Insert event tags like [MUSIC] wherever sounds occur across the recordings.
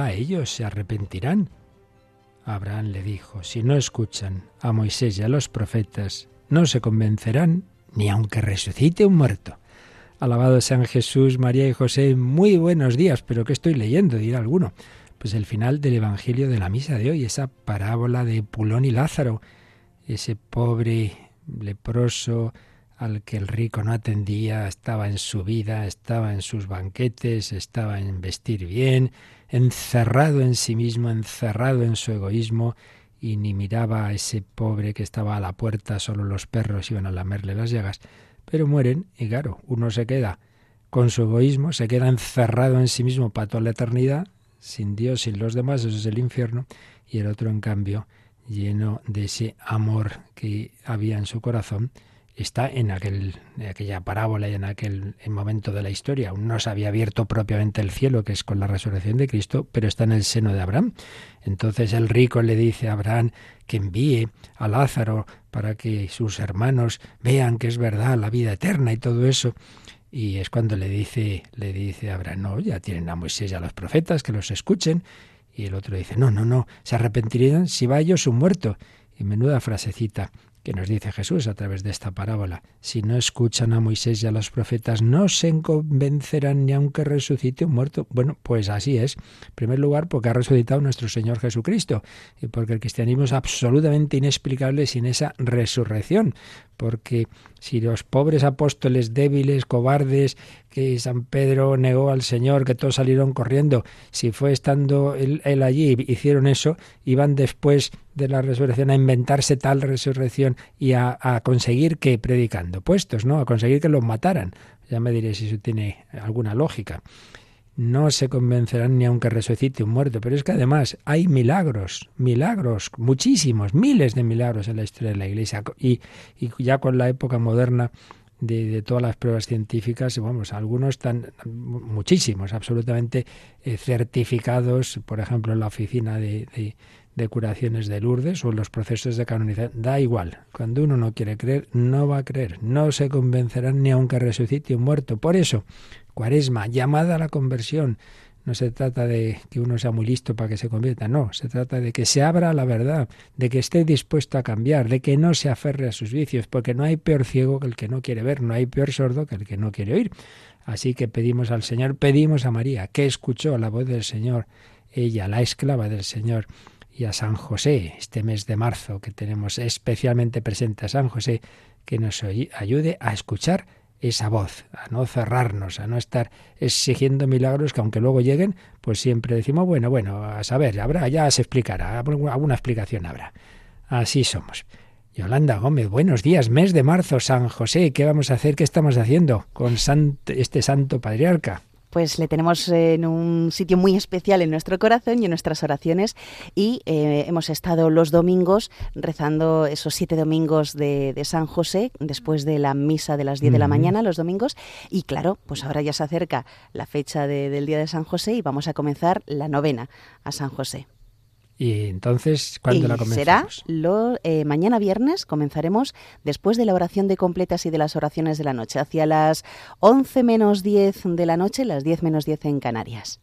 Va ellos, se arrepentirán. Abraham le dijo, si no escuchan a Moisés y a los profetas, no se convencerán ni aunque resucite un muerto. Alabado sean Jesús, María y José, muy buenos días, pero ¿qué estoy leyendo? dirá alguno. Pues el final del Evangelio de la misa de hoy, esa parábola de Pulón y Lázaro, ese pobre leproso al que el rico no atendía, estaba en su vida, estaba en sus banquetes, estaba en vestir bien, encerrado en sí mismo, encerrado en su egoísmo, y ni miraba a ese pobre que estaba a la puerta, solo los perros iban a lamerle las llagas, pero mueren y claro, uno se queda con su egoísmo, se queda encerrado en sí mismo para toda la eternidad, sin Dios, sin los demás, eso es el infierno, y el otro en cambio lleno de ese amor que había en su corazón, está en, aquel, aquella parábola y en aquel momento de la historia. Aún no se había abierto propiamente el cielo, que es con la resurrección de Cristo, pero está en el seno de Abraham. Entonces el rico le dice a Abraham que envíe a Lázaro para que sus hermanos vean que es verdad la vida eterna y todo eso. Y es cuando le dice, le dice a Abraham, no, ya tienen a Moisés y a los profetas, que los escuchen. Y el otro dice, no, no, no, se arrepentirían si va ellos un muerto. Y menuda frasecita que nos dice Jesús a través de esta parábola. Si no escuchan a Moisés y a los profetas, no se convencerán ni aunque resucite un muerto. Bueno, pues así es. En primer lugar, porque ha resucitado nuestro Señor Jesucristo y porque el cristianismo es absolutamente inexplicable sin esa resurrección. Porque si los pobres apóstoles débiles, cobardes, que San Pedro negó al Señor, que todos salieron corriendo, si fue estando él, allí, hicieron eso, iban después de la resurrección a inventarse tal resurrección y a, a conseguir que predicando puestos, ¿no? A conseguir que los mataran. Ya me diré si eso tiene alguna lógica no se convencerán ni aunque resucite un muerto. Pero es que además hay milagros, milagros, muchísimos, miles de milagros en la historia de la Iglesia. Y, y ya con la época moderna de, todas las pruebas científicas, vamos, algunos están, muchísimos, absolutamente eh, certificados, por ejemplo, en la oficina de, de, de, curaciones de Lourdes o en los procesos de canonización. Da igual, cuando uno no quiere creer, no va a creer, no se convencerán ni aunque resucite un muerto. Por eso, Cuaresma, llamada a la conversión. No se trata de que uno sea muy listo para que se convierta, no, se trata de que se abra a la verdad, de que esté dispuesto a cambiar, de que no se aferre a sus vicios, porque no hay peor ciego que el que no quiere ver, no hay peor sordo que el que no quiere oír. Así que pedimos al Señor, pedimos a María, que escuchó la voz del Señor, ella, la esclava del Señor, y a San José, este mes de marzo que tenemos especialmente presente a San José, que nos ayude a escuchar esa voz, a no cerrarnos, a no estar exigiendo milagros que aunque luego lleguen, pues siempre decimos, bueno, bueno, a saber, habrá, ya se explicará, alguna explicación habrá. Así somos. Yolanda Gómez, buenos días, mes de marzo, San José, ¿qué vamos a hacer? ¿Qué estamos haciendo con este santo patriarca? Pues le tenemos en un sitio muy especial en nuestro corazón y en nuestras oraciones. Y eh, hemos estado los domingos rezando esos siete domingos de, San José después de la misa de las diez de la mañana los domingos. Y claro, pues ahora ya se acerca la fecha del día de San José y vamos a comenzar la novena a San José. Y entonces, ¿cuándo la comenzamos? Será lo, eh, mañana viernes, comenzaremos después de la oración de completas y de las oraciones de la noche, hacia las 11 menos 10 de la noche, las 10 menos 10 en Canarias.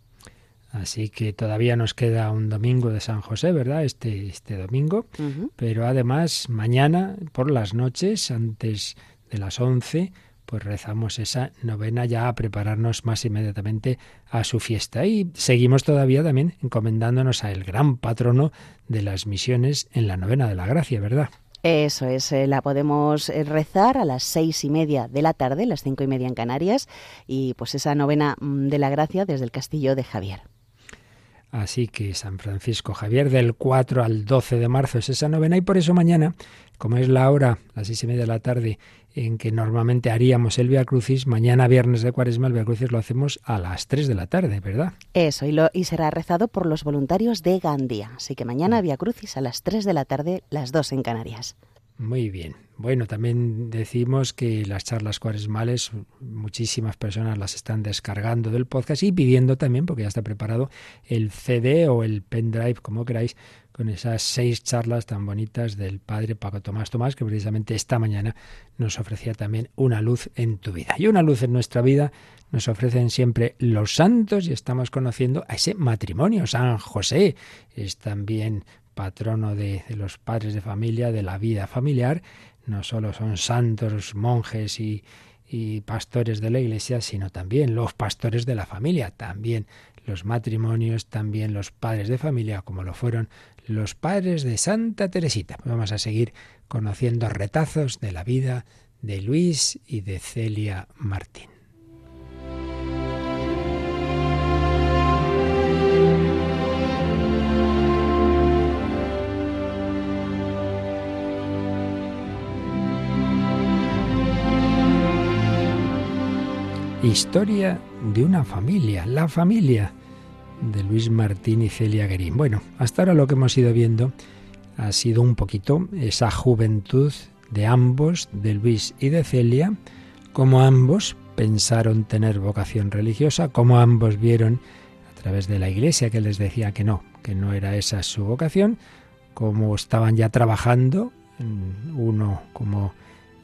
Así que todavía nos queda un domingo de San José, ¿verdad? Este, este domingo. Pero además, mañana por las noches, antes de las 11, pues rezamos esa novena ya a prepararnos más inmediatamente a su fiesta. Y seguimos todavía también encomendándonos a el gran patrono de las misiones en la novena de la gracia, ¿verdad? Eso es, eh, la podemos eh, rezar a las seis y media de la tarde, las cinco y media en Canarias, y pues esa novena mm, de la gracia desde el castillo de Javier. Así que San Francisco Javier del 4 al 12 de marzo es esa novena y por eso mañana, como es la hora, las seis y media de la tarde, en que normalmente haríamos el Via Crucis, mañana viernes de Cuaresma el Via Crucis lo hacemos a las 3 de la tarde, ¿verdad? Eso, y, lo, y será rezado por los voluntarios de Gandía. Así que mañana Via Crucis a las 3 de la tarde, las 2 en Canarias. Muy bien. Bueno, también decimos que las charlas cuaresmales, muchísimas personas las están descargando del podcast y pidiendo también, porque ya está preparado, el CD o el pendrive, como queráis, con esas seis charlas tan bonitas del padre Paco Tomás Tomás, que precisamente esta mañana nos ofrecía también una luz en tu vida. Y una luz en nuestra vida nos ofrecen siempre los santos y estamos conociendo a ese matrimonio. San José es también patrono de, los padres de familia, de la vida familiar. No solo son santos, monjes y, y pastores de la iglesia, sino también los pastores de la familia, también los matrimonios, también los padres de familia, como lo fueron los padres de Santa Teresita. Vamos a seguir conociendo retazos de la vida de Luis y de Celia Martín. Historia de una familia, la familia de Luis Martín y Celia Guerín. Bueno, hasta ahora lo que hemos ido viendo ha sido un poquito esa juventud de ambos, de Luis y de Celia, como ambos pensaron tener vocación religiosa, como ambos vieron a través de la iglesia que les decía que no, que no era esa su vocación, como estaban ya trabajando, uno como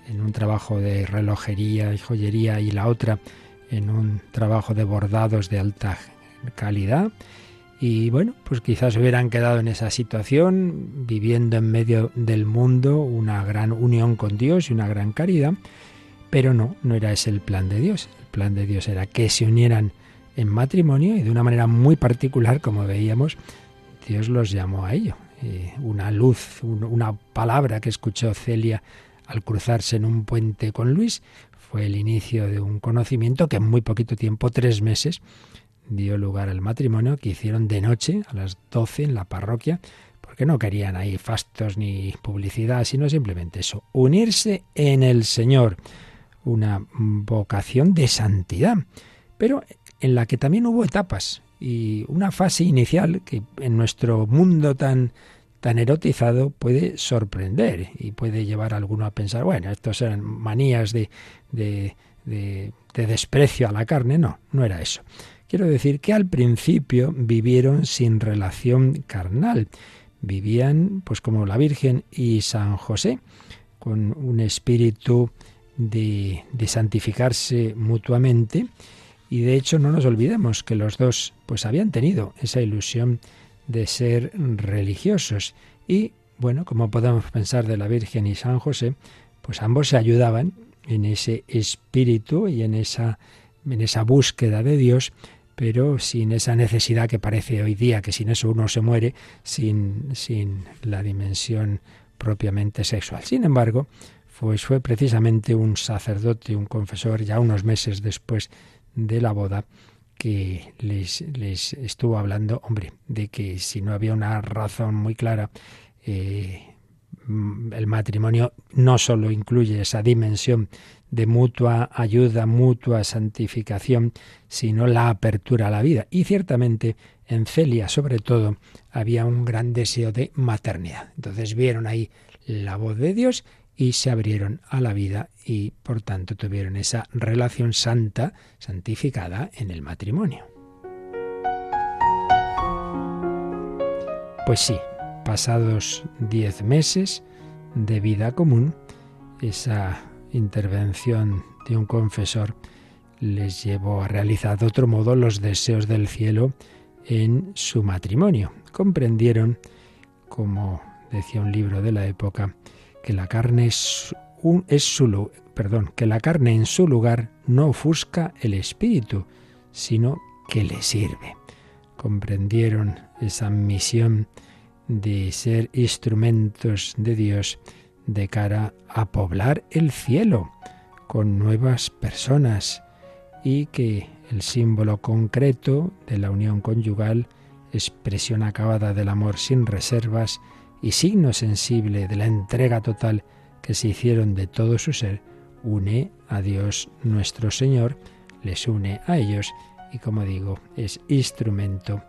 en un trabajo de relojería y joyería y la otra en un trabajo de bordados de alta calidad. Y bueno, pues quizás hubieran quedado en esa situación, viviendo en medio del mundo una gran unión con Dios y una gran caridad, pero no, no era ese el plan de Dios. El plan de Dios era que se unieran en matrimonio y de una manera muy particular, como veíamos, Dios los llamó a ello. Una luz, una palabra que escuchó Celia al cruzarse en un puente con Luis, fue el inicio de un conocimiento que en muy poquito tiempo, tres meses, dio lugar al matrimonio que hicieron de noche a las doce en la parroquia, porque no querían ahí fastos ni publicidad, sino simplemente eso, unirse en el Señor, una vocación de santidad, pero en la que también hubo etapas y una fase inicial que en nuestro mundo tan tan erotizado puede sorprender y puede llevar a alguno a pensar, bueno, estos eran manías de, de, de, desprecio a la carne. No, no era eso. Quiero decir que al principio vivieron sin relación carnal. Vivían, pues como la Virgen y San José, con un espíritu de, de santificarse mutuamente. Y de hecho no nos olvidemos que los dos pues habían tenido esa ilusión de ser religiosos. Y bueno, como podemos pensar de la Virgen y San José, pues ambos se ayudaban en ese espíritu y en esa, en esa búsqueda de Dios, pero sin esa necesidad que parece hoy día, que sin eso uno se muere, sin, sin la dimensión propiamente sexual. Sin embargo, pues fue precisamente un sacerdote, un confesor, ya unos meses después de la boda, que les, les estuvo hablando, hombre, de que si no había una razón muy clara, eh, el matrimonio no solo incluye esa dimensión de mutua ayuda, mutua santificación, sino la apertura a la vida. Y ciertamente en Celia, sobre todo, había un gran deseo de maternidad. Entonces vieron ahí la voz de Dios y se abrieron a la vida y por tanto tuvieron esa relación santa, santificada en el matrimonio. Pues sí, pasados diez meses de vida común, esa intervención de un confesor les llevó a realizar de otro modo los deseos del cielo en su matrimonio. Comprendieron, como decía un libro de la época, que la carne es, un, es perdón, que la carne en su lugar no ofusca el espíritu, sino que le sirve. Comprendieron esa misión de ser instrumentos de Dios de cara a poblar el cielo con nuevas personas y que el símbolo concreto de la unión conyugal, expresión acabada del amor sin reservas, y signo sensible de la entrega total que se hicieron de todo su ser, une a Dios nuestro Señor, les une a ellos y como digo, es instrumento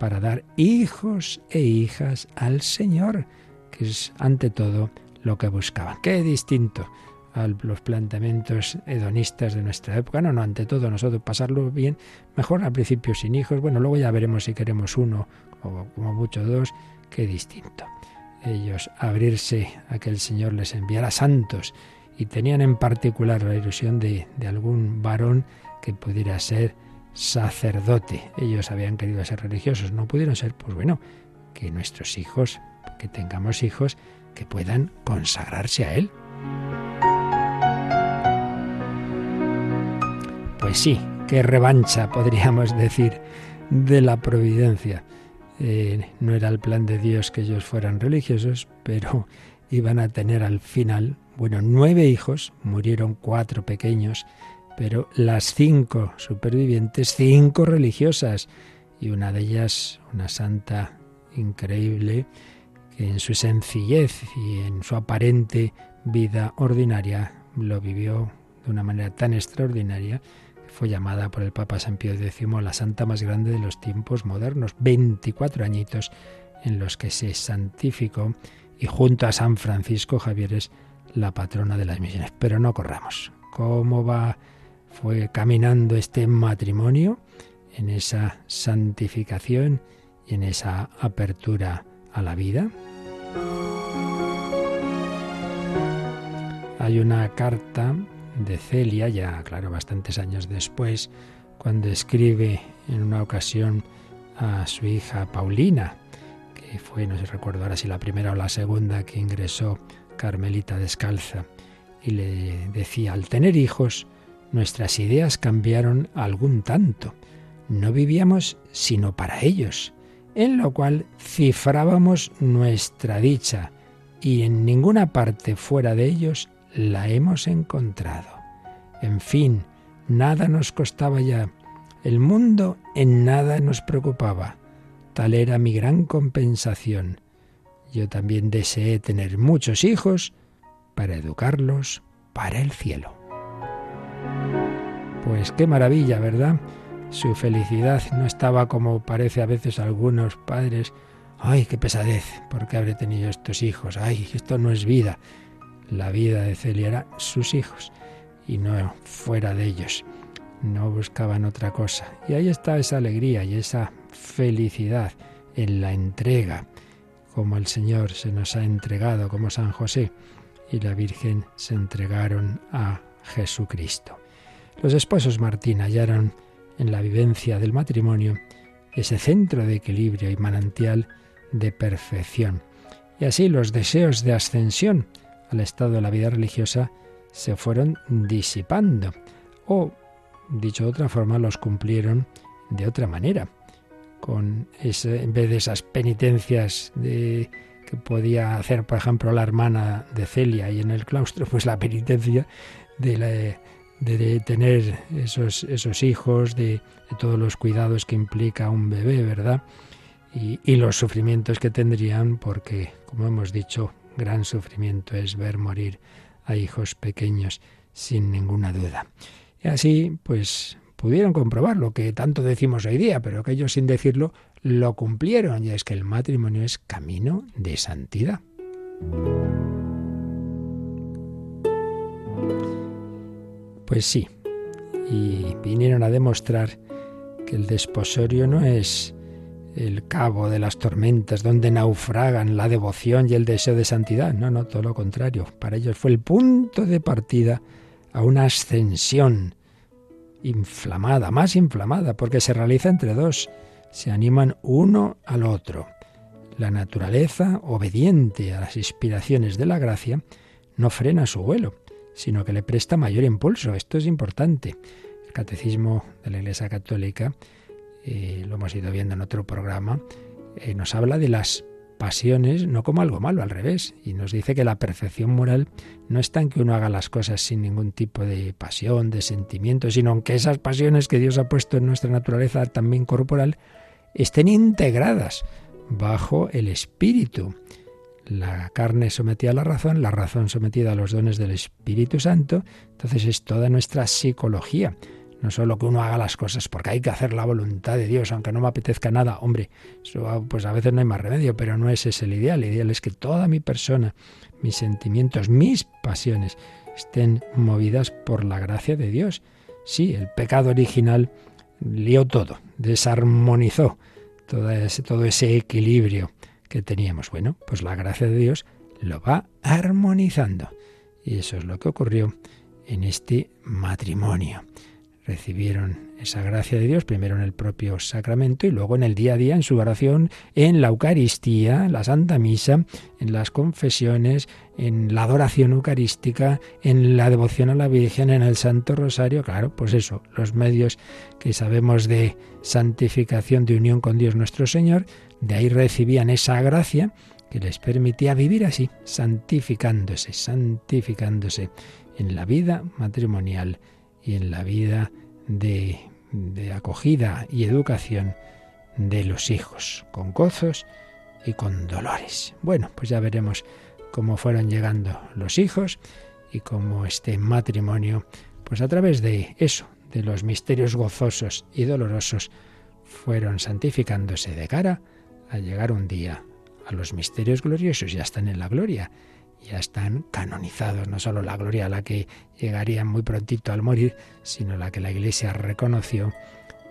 para dar hijos e hijas al Señor, que es ante todo lo que buscaban. Qué distinto a los planteamientos hedonistas de nuestra época. No, no, ante todo nosotros pasarlo bien, mejor al principio sin hijos, bueno, luego ya veremos si queremos uno o como mucho dos, qué distinto. Ellos abrirse a que el Señor les enviara santos y tenían en particular la ilusión de, de algún varón que pudiera ser sacerdote. Ellos habían querido ser religiosos, no pudieron ser, pues bueno, que nuestros hijos, que tengamos hijos, que puedan consagrarse a Él. Pues sí, qué revancha, podríamos decir, de la providencia. Eh, no era el plan de Dios que ellos fueran religiosos, pero [LAUGHS] iban a tener al final, bueno, nueve hijos, murieron cuatro pequeños, pero las cinco supervivientes, cinco religiosas, y una de ellas, una santa increíble, que en su sencillez y en su aparente vida ordinaria lo vivió de una manera tan extraordinaria fue llamada por el Papa San Pío X la santa más grande de los tiempos modernos. 24 añitos en los que se santificó y junto a San Francisco Javier es la patrona de las misiones. Pero no corramos. ¿Cómo va? Fue caminando este matrimonio en esa santificación y en esa apertura a la vida. Hay una carta de Celia, ya claro, bastantes años después, cuando escribe en una ocasión a su hija Paulina, que fue, no sé recuerdo ahora si la primera o la segunda que ingresó Carmelita descalza, y le decía, al tener hijos, nuestras ideas cambiaron algún tanto. No vivíamos sino para ellos, en lo cual cifrábamos nuestra dicha, y en ninguna parte fuera de ellos la hemos encontrado. En fin, nada nos costaba ya. El mundo en nada nos preocupaba. Tal era mi gran compensación. Yo también deseé tener muchos hijos para educarlos para el cielo. Pues qué maravilla, ¿verdad? Su felicidad no estaba como parece a veces a algunos padres. Ay, qué pesadez, ¿por qué habré tenido estos hijos? Ay, esto no es vida la vida de Celia era sus hijos y no fuera de ellos. No buscaban otra cosa. Y ahí está esa alegría y esa felicidad en la entrega, como el Señor se nos ha entregado, como San José y la Virgen se entregaron a Jesucristo. Los esposos Martín hallaron en la vivencia del matrimonio ese centro de equilibrio y manantial de perfección. Y así los deseos de ascensión al estado de la vida religiosa se fueron disipando o, dicho de otra forma, los cumplieron de otra manera. Con ese, en vez de esas penitencias de, que podía hacer, por ejemplo, la hermana de Celia y en el claustro, pues la penitencia de, de, tener esos, esos hijos, de, todos los cuidados que implica un bebé, ¿verdad? Y los sufrimientos que tendrían, porque, como hemos dicho, gran sufrimiento es ver morir a hijos pequeños, sin ninguna duda. Y así, pues, pudieron comprobar lo que tanto decimos hoy día, pero que ellos sin decirlo lo cumplieron, y es que el matrimonio es camino de santidad. Pues sí, y vinieron a demostrar que el desposorio no es el cabo de las tormentas, donde naufragan la devoción y el deseo de santidad. No, no, todo lo contrario. Para ellos fue el punto de partida a una ascensión inflamada, más inflamada, porque se realiza entre dos. Se animan uno al otro. La naturaleza, obediente a las inspiraciones de la gracia, no frena su vuelo, sino que le presta mayor impulso. Esto es importante. El catecismo de la Iglesia Católica eh, lo hemos ido viendo en otro programa, eh, nos habla de las pasiones no como algo malo, al revés, y nos dice que la perfección moral no está en que uno haga las cosas sin ningún tipo de pasión, de sentimiento, sino que esas pasiones que Dios ha puesto en nuestra naturaleza también corporal estén integradas bajo el espíritu. la carne sometida a la razón, la razón sometida a los dones del Espíritu Santo. Entonces es toda nuestra psicología. No solo que uno haga las cosas porque hay que hacer la voluntad de Dios, aunque no me apetezca nada. Hombre, eso, pues a veces no hay más remedio, pero no es ese el ideal. El ideal es que toda mi persona, mis sentimientos, mis pasiones estén movidas por la gracia de Dios. Sí, el pecado original lió todo, desarmonizó ese, todo ese equilibrio que teníamos. Bueno, pues la gracia de Dios lo va armonizando. Y eso es lo que ocurrió en este matrimonio recibieron esa gracia de Dios, primero en el propio sacramento y luego en el día a día, en su oración, en la Eucaristía, la Santa Misa, en las confesiones, en la adoración eucarística, en la devoción a la Virgen, en el Santo Rosario. Claro, pues eso, los medios que sabemos de santificación, de unión con Dios nuestro Señor, de ahí recibían esa gracia que les permitía vivir así, santificándose, santificándose en la vida matrimonial y en la vida de, acogida y educación de los hijos, con gozos y con dolores. Bueno, pues ya veremos cómo fueron llegando los hijos y cómo este matrimonio, pues a través de eso, de los misterios gozosos y dolorosos, fueron santificándose de cara a llegar un día a los misterios gloriosos, ya están en la gloria, ya están canonizados, no solo la gloria a la que llegarían muy prontito al morir, sino la que la Iglesia reconoció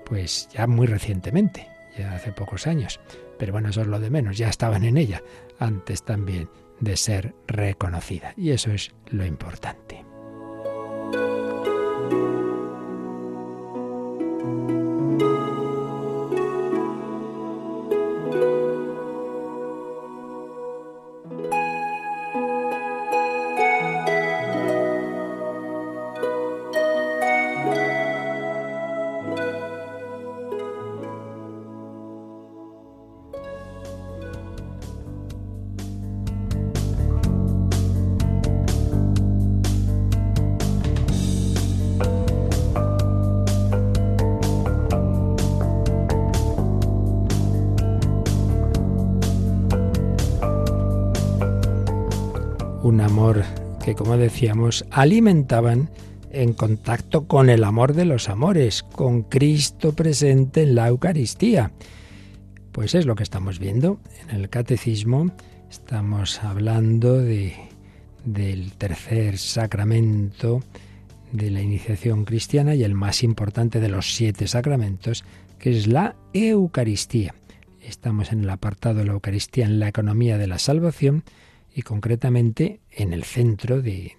pues ya muy recientemente, ya hace pocos años. Pero bueno, eso es lo de menos, ya estaban en ella antes también de ser reconocida. Y eso es lo importante. Como decíamos, alimentaban en contacto con el amor de los amores, con Cristo presente en la Eucaristía. Pues es lo que estamos viendo en el catecismo. Estamos hablando de, del tercer sacramento de la iniciación cristiana y el más importante de los siete sacramentos, que es la Eucaristía. Estamos en el apartado de la Eucaristía en la economía de la salvación y concretamente en el centro de,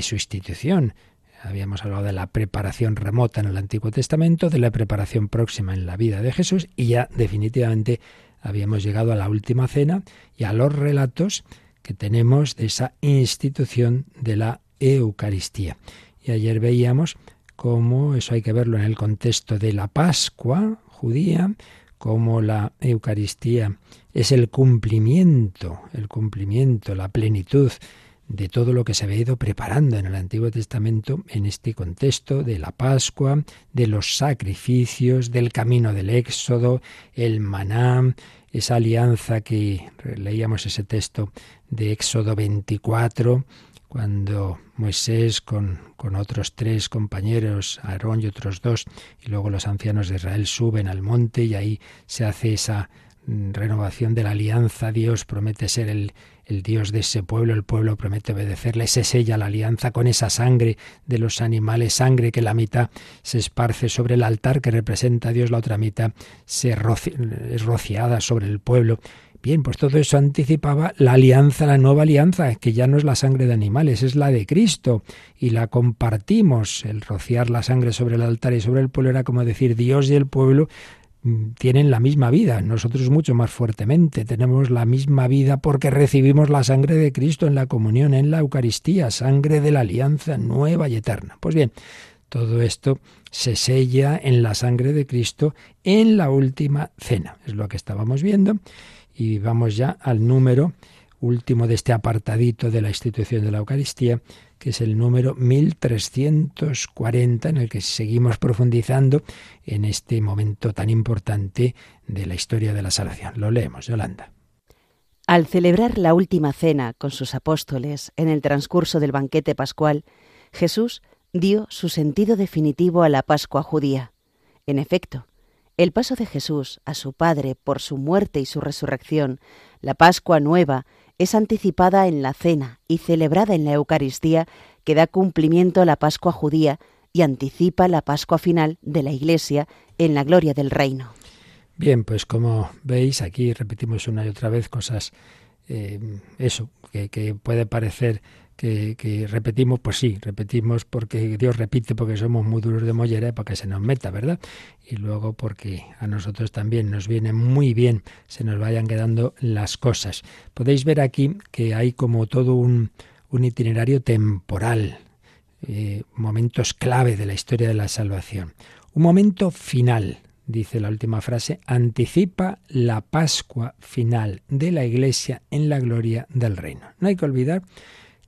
su institución. Habíamos hablado de la preparación remota en el Antiguo Testamento, de la preparación próxima en la vida de Jesús y ya definitivamente habíamos llegado a la última cena y a los relatos que tenemos de esa institución de la Eucaristía. Y ayer veíamos cómo eso hay que verlo en el contexto de la Pascua judía, cómo la Eucaristía es el cumplimiento, el cumplimiento, la plenitud de todo lo que se había ido preparando en el Antiguo Testamento en este contexto de la Pascua, de los sacrificios, del camino del Éxodo, el maná, esa alianza que leíamos ese texto de Éxodo 24, cuando Moisés con, con, otros tres compañeros, Aarón y otros dos, y luego los ancianos de Israel suben al monte y ahí se hace esa mm, renovación de la alianza. Dios promete ser el, el Dios de ese pueblo, el pueblo promete obedecerle, se sella la alianza con esa sangre de los animales, sangre que la mitad se esparce sobre el altar que representa a Dios, la otra mitad se es rociada sobre el pueblo. Bien, pues todo eso anticipaba la alianza, la nueva alianza, que ya no es la sangre de animales, es la de Cristo, y la compartimos. El rociar la sangre sobre el altar y sobre el pueblo era como decir Dios y el pueblo mm, tienen la misma vida, nosotros mucho más fuertemente, tenemos la misma vida porque recibimos la sangre de Cristo en la comunión, en la Eucaristía, sangre de la alianza nueva y eterna. Pues bien, todo esto se sella en la sangre de Cristo en la última cena, es lo que estábamos viendo y vamos ya al número último de este apartadito de la institución de la Eucaristía, que es el número 1340, en el que seguimos profundizando en este momento tan importante de la historia de la salvación. Lo leemos, Yolanda. Al celebrar la última cena con sus apóstoles en el transcurso del banquete pascual, Jesús dio su sentido definitivo a la Pascua judía. En efecto, el paso de Jesús a su Padre por su muerte y su resurrección, la Pascua nueva, es anticipada en la cena y celebrada en la Eucaristía que da cumplimiento a la Pascua judía y anticipa la Pascua final de la Iglesia en la gloria del reino. Bien, pues como veis, aquí repetimos una y otra vez cosas, eh, eso, que, puede parecer que, repetimos, pues sí, repetimos porque Dios repite, porque somos muy duros de mollera para que se nos meta, ¿verdad? Y luego porque a nosotros también nos viene muy bien, se nos vayan quedando las cosas. Podéis ver aquí que hay como todo un, itinerario temporal, eh, momentos clave de la historia de la salvación. Un momento final, dice la última frase, anticipa la Pascua final de la Iglesia en la gloria del reino. No hay que olvidar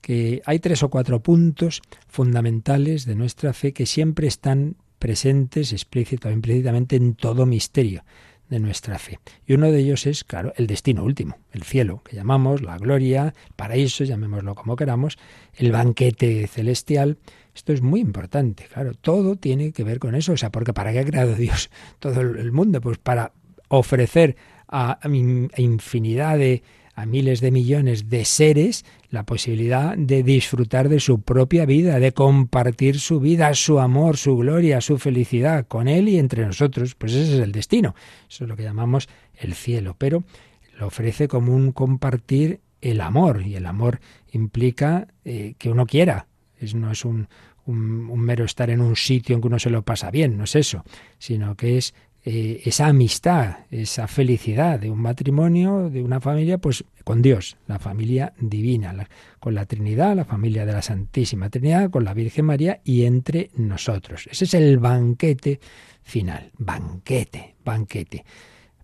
que hay tres o cuatro puntos fundamentales de nuestra fe que siempre están presentes explícito o implícitamente en todo misterio de nuestra fe. Y uno de ellos es, claro, el destino último, el cielo, que llamamos la gloria, el paraíso, llamémoslo como queramos, el banquete celestial, esto es muy importante, claro, todo tiene que ver con eso, o sea, porque ¿para qué ha creado Dios [LAUGHS] todo el mundo? Pues para ofrecer a, infinidad de, a miles de millones de seres la posibilidad de disfrutar de su propia vida, de compartir su vida, su amor, su gloria, su felicidad con Él y entre nosotros. Pues ese es el destino. Eso es lo que llamamos el cielo. Pero lo ofrece como un compartir el amor. Y el amor implica eh, que uno quiera, no es un, mero estar en un sitio en que uno se lo pasa bien, no es eso, sino que es eh, esa amistad, esa felicidad de un matrimonio, de una familia, pues con Dios, la familia divina, con la Trinidad, la familia de la Santísima Trinidad, con la Virgen María y entre nosotros. Ese es el banquete final, banquete, banquete.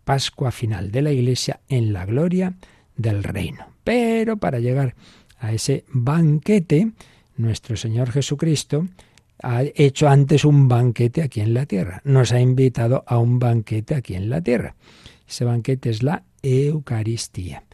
Pascua final de la Iglesia en la gloria del reino. Pero para llegar a ese banquete, nuestro Señor Jesucristo ha hecho antes un banquete aquí en la tierra, nos ha invitado a un banquete aquí en la tierra. Ese banquete es la Eucaristía,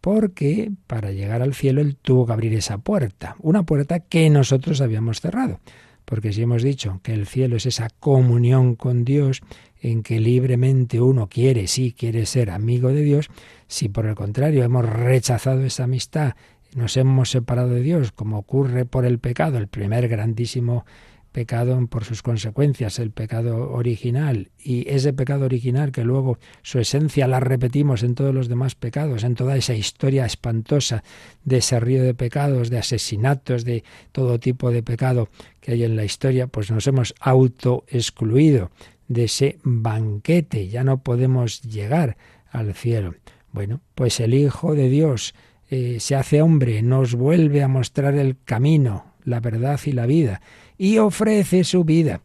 porque para llegar al cielo Él tuvo que abrir esa puerta, una puerta que nosotros habíamos cerrado. Porque si hemos dicho que el cielo es esa comunión con Dios, en que libremente uno quiere, sí, quiere ser amigo de Dios, si por el contrario hemos rechazado esa amistad nos hemos separado de Dios, como ocurre por el pecado, el primer grandísimo pecado por sus consecuencias, el pecado original, y ese pecado original que luego su esencia la repetimos en todos los demás pecados, en toda esa historia espantosa de ese río de pecados, de asesinatos, de todo tipo de pecado que hay en la historia, pues nos hemos auto excluido de ese banquete, ya no podemos llegar al cielo. Bueno, pues el Hijo de Dios, eh, se hace hombre, nos vuelve a mostrar el camino, la verdad y la vida, y ofrece su vida,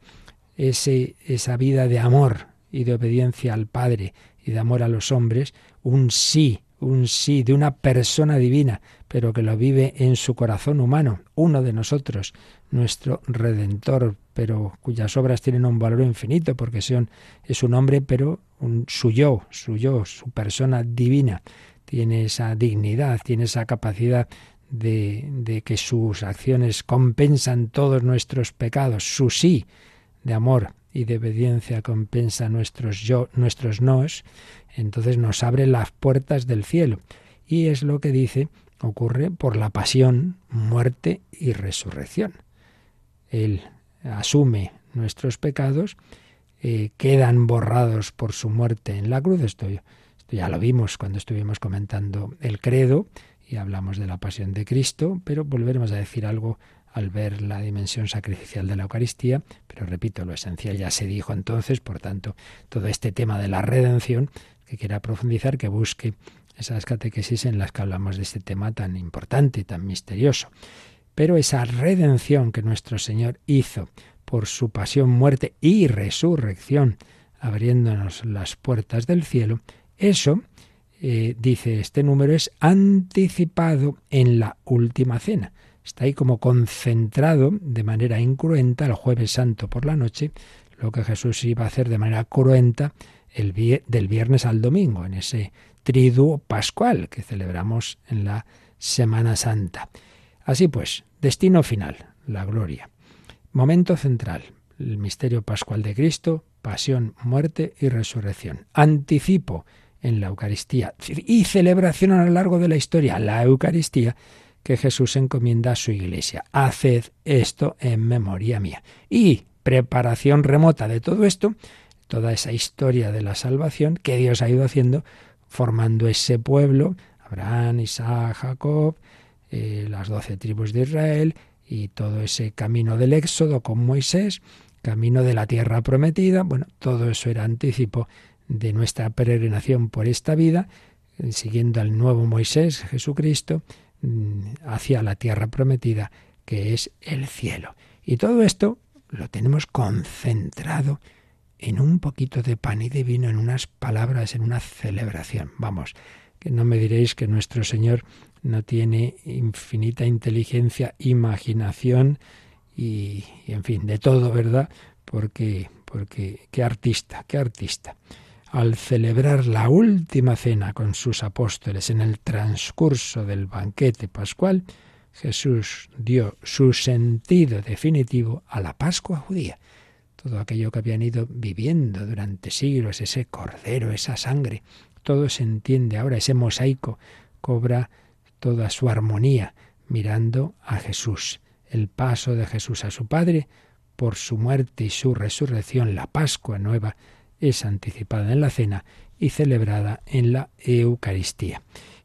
ese, esa vida de amor y de obediencia al Padre y de amor a los hombres, un sí, un sí de una persona divina, pero que lo vive en su corazón humano, uno de nosotros, nuestro Redentor, pero cuyas obras tienen un valor infinito, porque son, es un hombre, pero un, su yo, su yo, su persona divina, tiene esa dignidad, tiene esa capacidad de, que sus acciones compensan todos nuestros pecados, su sí de amor y de obediencia compensa nuestros yo, nuestros nos, entonces nos abre las puertas del cielo. Y es lo que dice, ocurre por la pasión, muerte y resurrección. Él asume nuestros pecados, eh, quedan borrados por su muerte en la cruz. Estoy ya lo vimos cuando estuvimos comentando el credo y hablamos de la pasión de Cristo, pero volveremos a decir algo al ver la dimensión sacrificial de la Eucaristía, pero repito, lo esencial ya se dijo entonces, por tanto, todo este tema de la redención, que quiera profundizar, que busque esas catequesis en las que hablamos de este tema tan importante, tan misterioso. Pero esa redención que nuestro Señor hizo por su pasión, muerte y resurrección, abriéndonos las puertas del cielo, eso, eh, dice este número, es anticipado en la última cena. Está ahí como concentrado de manera incruenta el jueves santo por la noche, lo que Jesús iba a hacer de manera cruenta el del viernes al domingo, en ese triduo pascual que celebramos en la Semana Santa. Así pues, destino final, la gloria. Momento central, el misterio pascual de Cristo, pasión, muerte y resurrección. Anticipo en la Eucaristía y celebración a lo largo de la historia, la Eucaristía que Jesús encomienda a su iglesia. Haced esto en memoria mía. Y preparación remota de todo esto, toda esa historia de la salvación que Dios ha ido haciendo, formando ese pueblo, Abraham, Isaac, Jacob, eh, las doce tribus de Israel y todo ese camino del éxodo con Moisés, camino de la tierra prometida, bueno, todo eso era anticipo de nuestra peregrinación por esta vida, eh, siguiendo al nuevo Moisés, Jesucristo, mm, hacia la tierra prometida, que es el cielo. Y todo esto lo tenemos concentrado en un poquito de pan y de vino, en unas palabras, en una celebración. Vamos, que no me diréis que nuestro Señor no tiene infinita inteligencia, imaginación y, y en fin, de todo, ¿verdad? Porque, porque qué artista, qué artista al celebrar la última cena con sus apóstoles en el transcurso del banquete pascual, Jesús dio su sentido definitivo a la Pascua judía. Todo aquello que habían ido viviendo durante siglos, ese cordero, esa sangre, todo se entiende ahora, ese mosaico cobra toda su armonía mirando a Jesús. El paso de Jesús a su Padre por su muerte y su resurrección, la Pascua nueva, es anticipada en la cena y celebrada en la Eucaristía.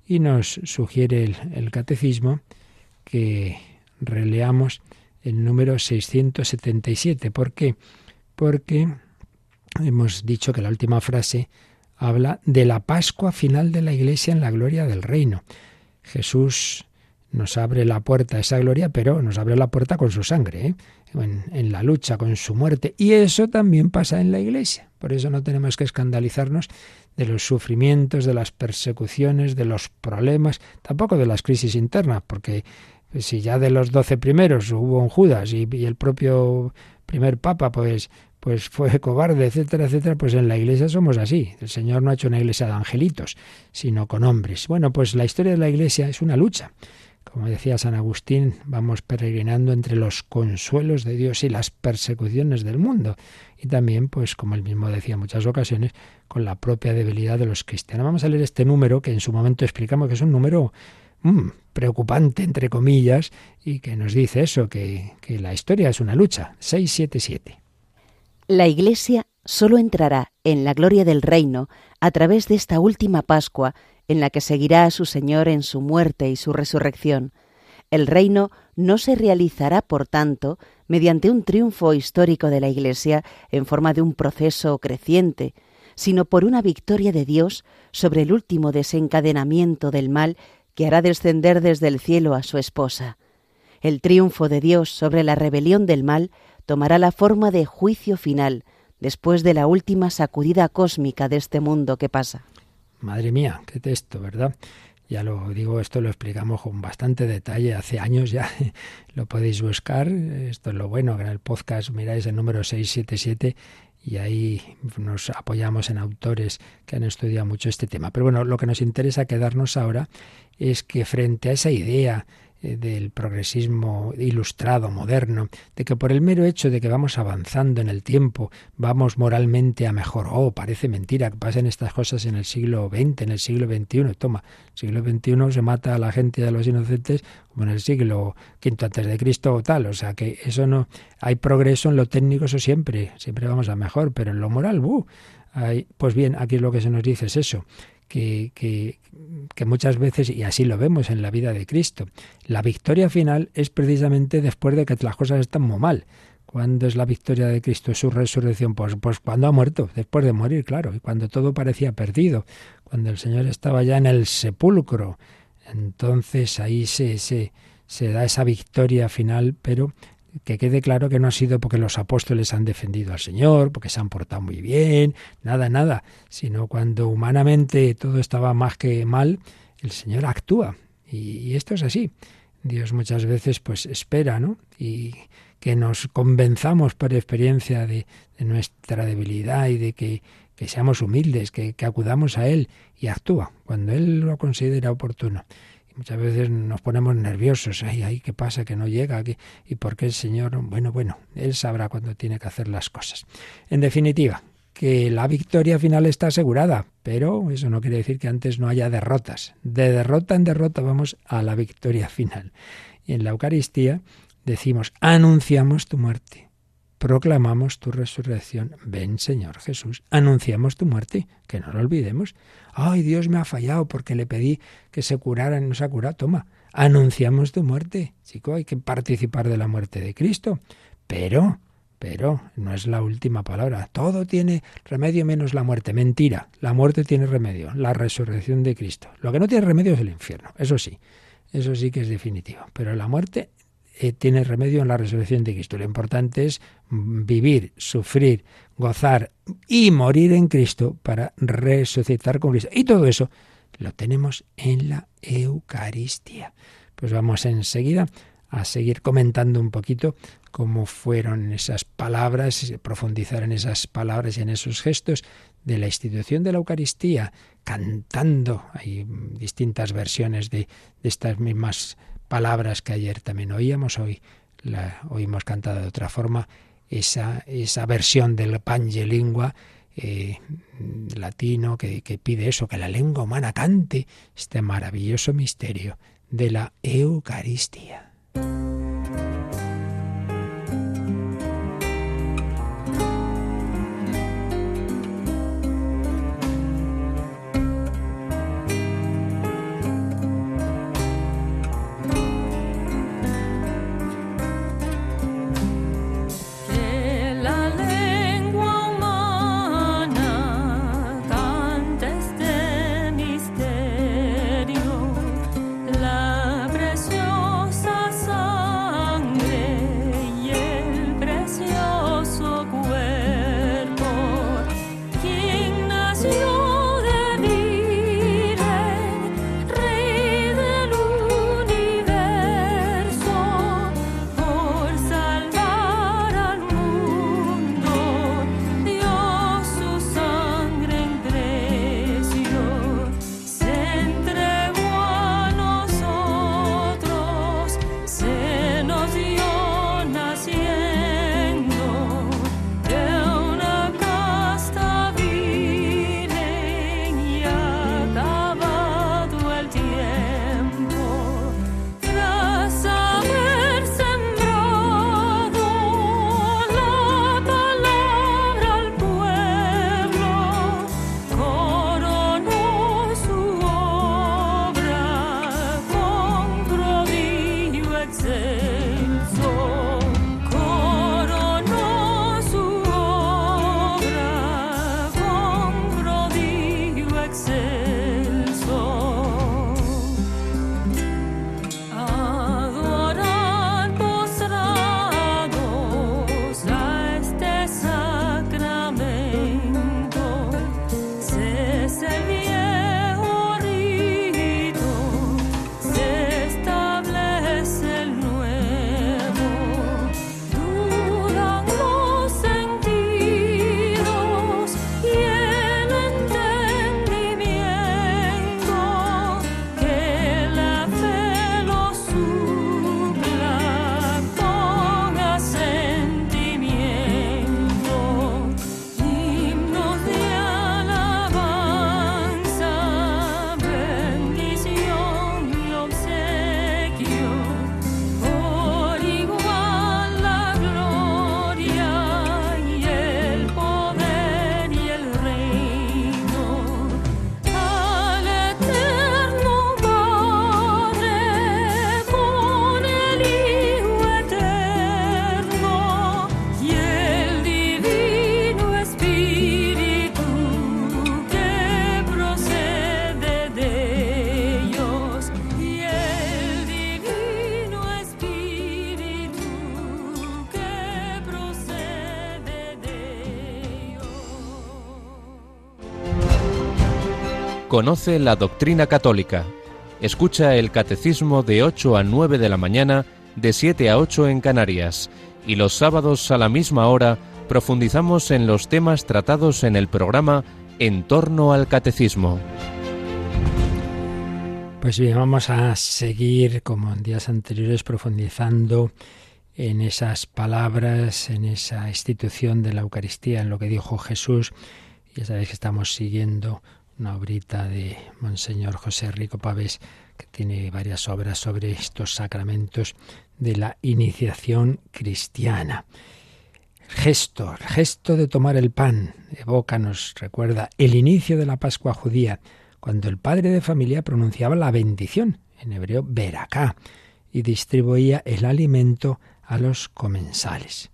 Y nos sugiere el, catecismo que releamos el número 677. ¿Por qué? Porque hemos dicho que la última frase habla de la Pascua final de la Iglesia en la gloria del reino. Jesús nos abre la puerta a esa gloria, pero nos abre la puerta con su sangre, ¿eh? en, la lucha, con su muerte. Y eso también pasa en la Iglesia. Por eso no tenemos que escandalizarnos de los sufrimientos, de las persecuciones, de los problemas, tampoco de las crisis internas, porque si ya de los doce primeros hubo un Judas y, y el propio primer papa, pues pues fue [LAUGHS] cobarde, etcétera, etcétera, pues en la iglesia somos así. El Señor no ha hecho una iglesia de angelitos, sino con hombres. Bueno, pues la historia de la iglesia es una lucha. Como decía San Agustín, vamos peregrinando entre los consuelos de Dios y las persecuciones del mundo. Y también, pues como él mismo decía en muchas ocasiones, con la propia debilidad de los cristianos. Vamos a leer este número que en su momento explicamos que es un número mm, preocupante, entre comillas, y que nos dice eso, que, que la historia es una lucha. 677. La Iglesia solo entrará en la gloria del reino a través de esta última Pascua en la que seguirá a su Señor en su muerte y su resurrección. El reino no se realizará, por tanto, mediante un triunfo histórico de la Iglesia en forma de un proceso creciente, sino por una victoria de Dios sobre el último desencadenamiento del mal que hará descender desde el cielo a su esposa. El triunfo de Dios sobre la rebelión del mal tomará la forma de juicio final, después de la última sacudida cósmica de este mundo que pasa. Madre mía, qué texto, ¿verdad? Ya lo digo, esto lo explicamos con bastante detalle hace años ya. [LAUGHS] lo podéis buscar. Esto es lo bueno, que en el podcast miráis el número 677 y ahí nos apoyamos en autores que han estudiado mucho este tema. Pero bueno, lo que nos interesa quedarnos ahora es que frente a esa idea del progresismo ilustrado, moderno, de que por el mero hecho de que vamos avanzando en el tiempo, vamos moralmente a mejor. Oh, parece mentira que pasen estas cosas en el siglo XX, en el siglo XXI. Toma, siglo XXI se mata a la gente y a los inocentes como en el siglo V antes de Cristo o tal. O sea que eso no... Hay progreso en lo técnico, eso siempre, siempre vamos a mejor, pero en lo moral, ¡buh! Hay, pues bien, aquí lo que se nos dice es eso, que, muchas veces, y así lo vemos en la vida de Cristo, la victoria final es precisamente después de que las cosas están muy mal. ¿Cuándo es la victoria de Cristo? ¿Su resurrección? Pues, pues cuando ha muerto, después de morir, claro, y cuando todo parecía perdido, cuando el Señor estaba ya en el sepulcro. Entonces ahí se, se, se da esa victoria final, pero que quede claro que no ha sido porque los apóstoles han defendido al Señor, porque se han portado muy bien, nada, nada, sino cuando humanamente todo estaba más que mal, el Señor actúa. Y, esto es así. Dios muchas veces pues espera, ¿no? Y que nos convenzamos por experiencia de, nuestra debilidad y de que, que seamos humildes, que, que acudamos a Él y actúa cuando Él lo considera oportuno. Muchas veces nos ponemos nerviosos, ay, ay, ¿qué pasa? Que no llega, ¿y por qué el Señor? Bueno, bueno, Él sabrá cuándo tiene que hacer las cosas. En definitiva, que la victoria final está asegurada, pero eso no quiere decir que antes no haya derrotas. De derrota en derrota vamos a la victoria final. Y en la Eucaristía decimos, anunciamos tu muerte, proclamamos tu resurrección. Ven, Señor Jesús, anunciamos tu muerte, que no lo olvidemos. Ay, Dios me ha fallado porque le pedí que se curara y no se ha curado. Toma, anunciamos tu muerte. Chico, hay que participar de la muerte de Cristo. Pero pero no es la última palabra. Todo tiene remedio menos la muerte. Mentira. La muerte tiene remedio. La resurrección de Cristo. Lo que no tiene remedio es el infierno. Eso sí. Eso sí que es definitivo. Pero la muerte eh, tiene remedio en la resurrección de Cristo. Lo importante es vivir, sufrir, gozar y morir en Cristo para resucitar con Cristo. Y todo eso lo tenemos en la Eucaristía. Pues vamos enseguida a seguir comentando un poquito cómo fueron esas palabras, profundizar en esas palabras y en esos gestos de la institución de la Eucaristía, cantando. Hay distintas versiones de, estas mismas palabras que ayer también oíamos, hoy la oímos cantada de otra forma, esa, esa versión del Pange Lingua eh, latino que, que pide eso, que la lengua humana cante este maravilloso misterio de la Eucaristía. Conoce la doctrina católica. Escucha el catecismo de 8 a 9 de la mañana, de 7 a 8 en Canarias. Y los sábados a la misma hora profundizamos en los temas tratados en el programa en torno al catecismo. Pues bien, vamos a seguir, como en días anteriores, profundizando en esas palabras, en esa institución de la Eucaristía, en lo que dijo Jesús. Ya sabéis que estamos siguiendo una obrita de Monseñor José Rico Pavés, que tiene varias obras sobre estos sacramentos de la iniciación cristiana. gesto, el gesto de tomar el pan, evoca, nos recuerda el inicio de la Pascua judía, cuando el padre de familia pronunciaba la bendición, en hebreo veracá, y distribuía el alimento a los comensales.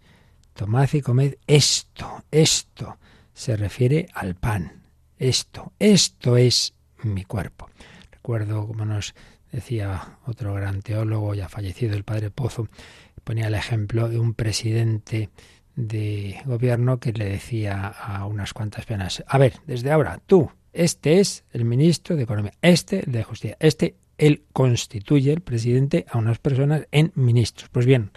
Tomad y comed esto, esto, se refiere al pan. Esto, esto es mi cuerpo. Recuerdo como nos decía otro gran teólogo ya fallecido, el padre Pozo, ponía el ejemplo de un presidente de gobierno que le decía a unas cuantas penas, a ver, desde ahora, tú, este es el ministro de Economía, este de Justicia, este, él constituye el presidente a unas personas en ministros. Pues bien,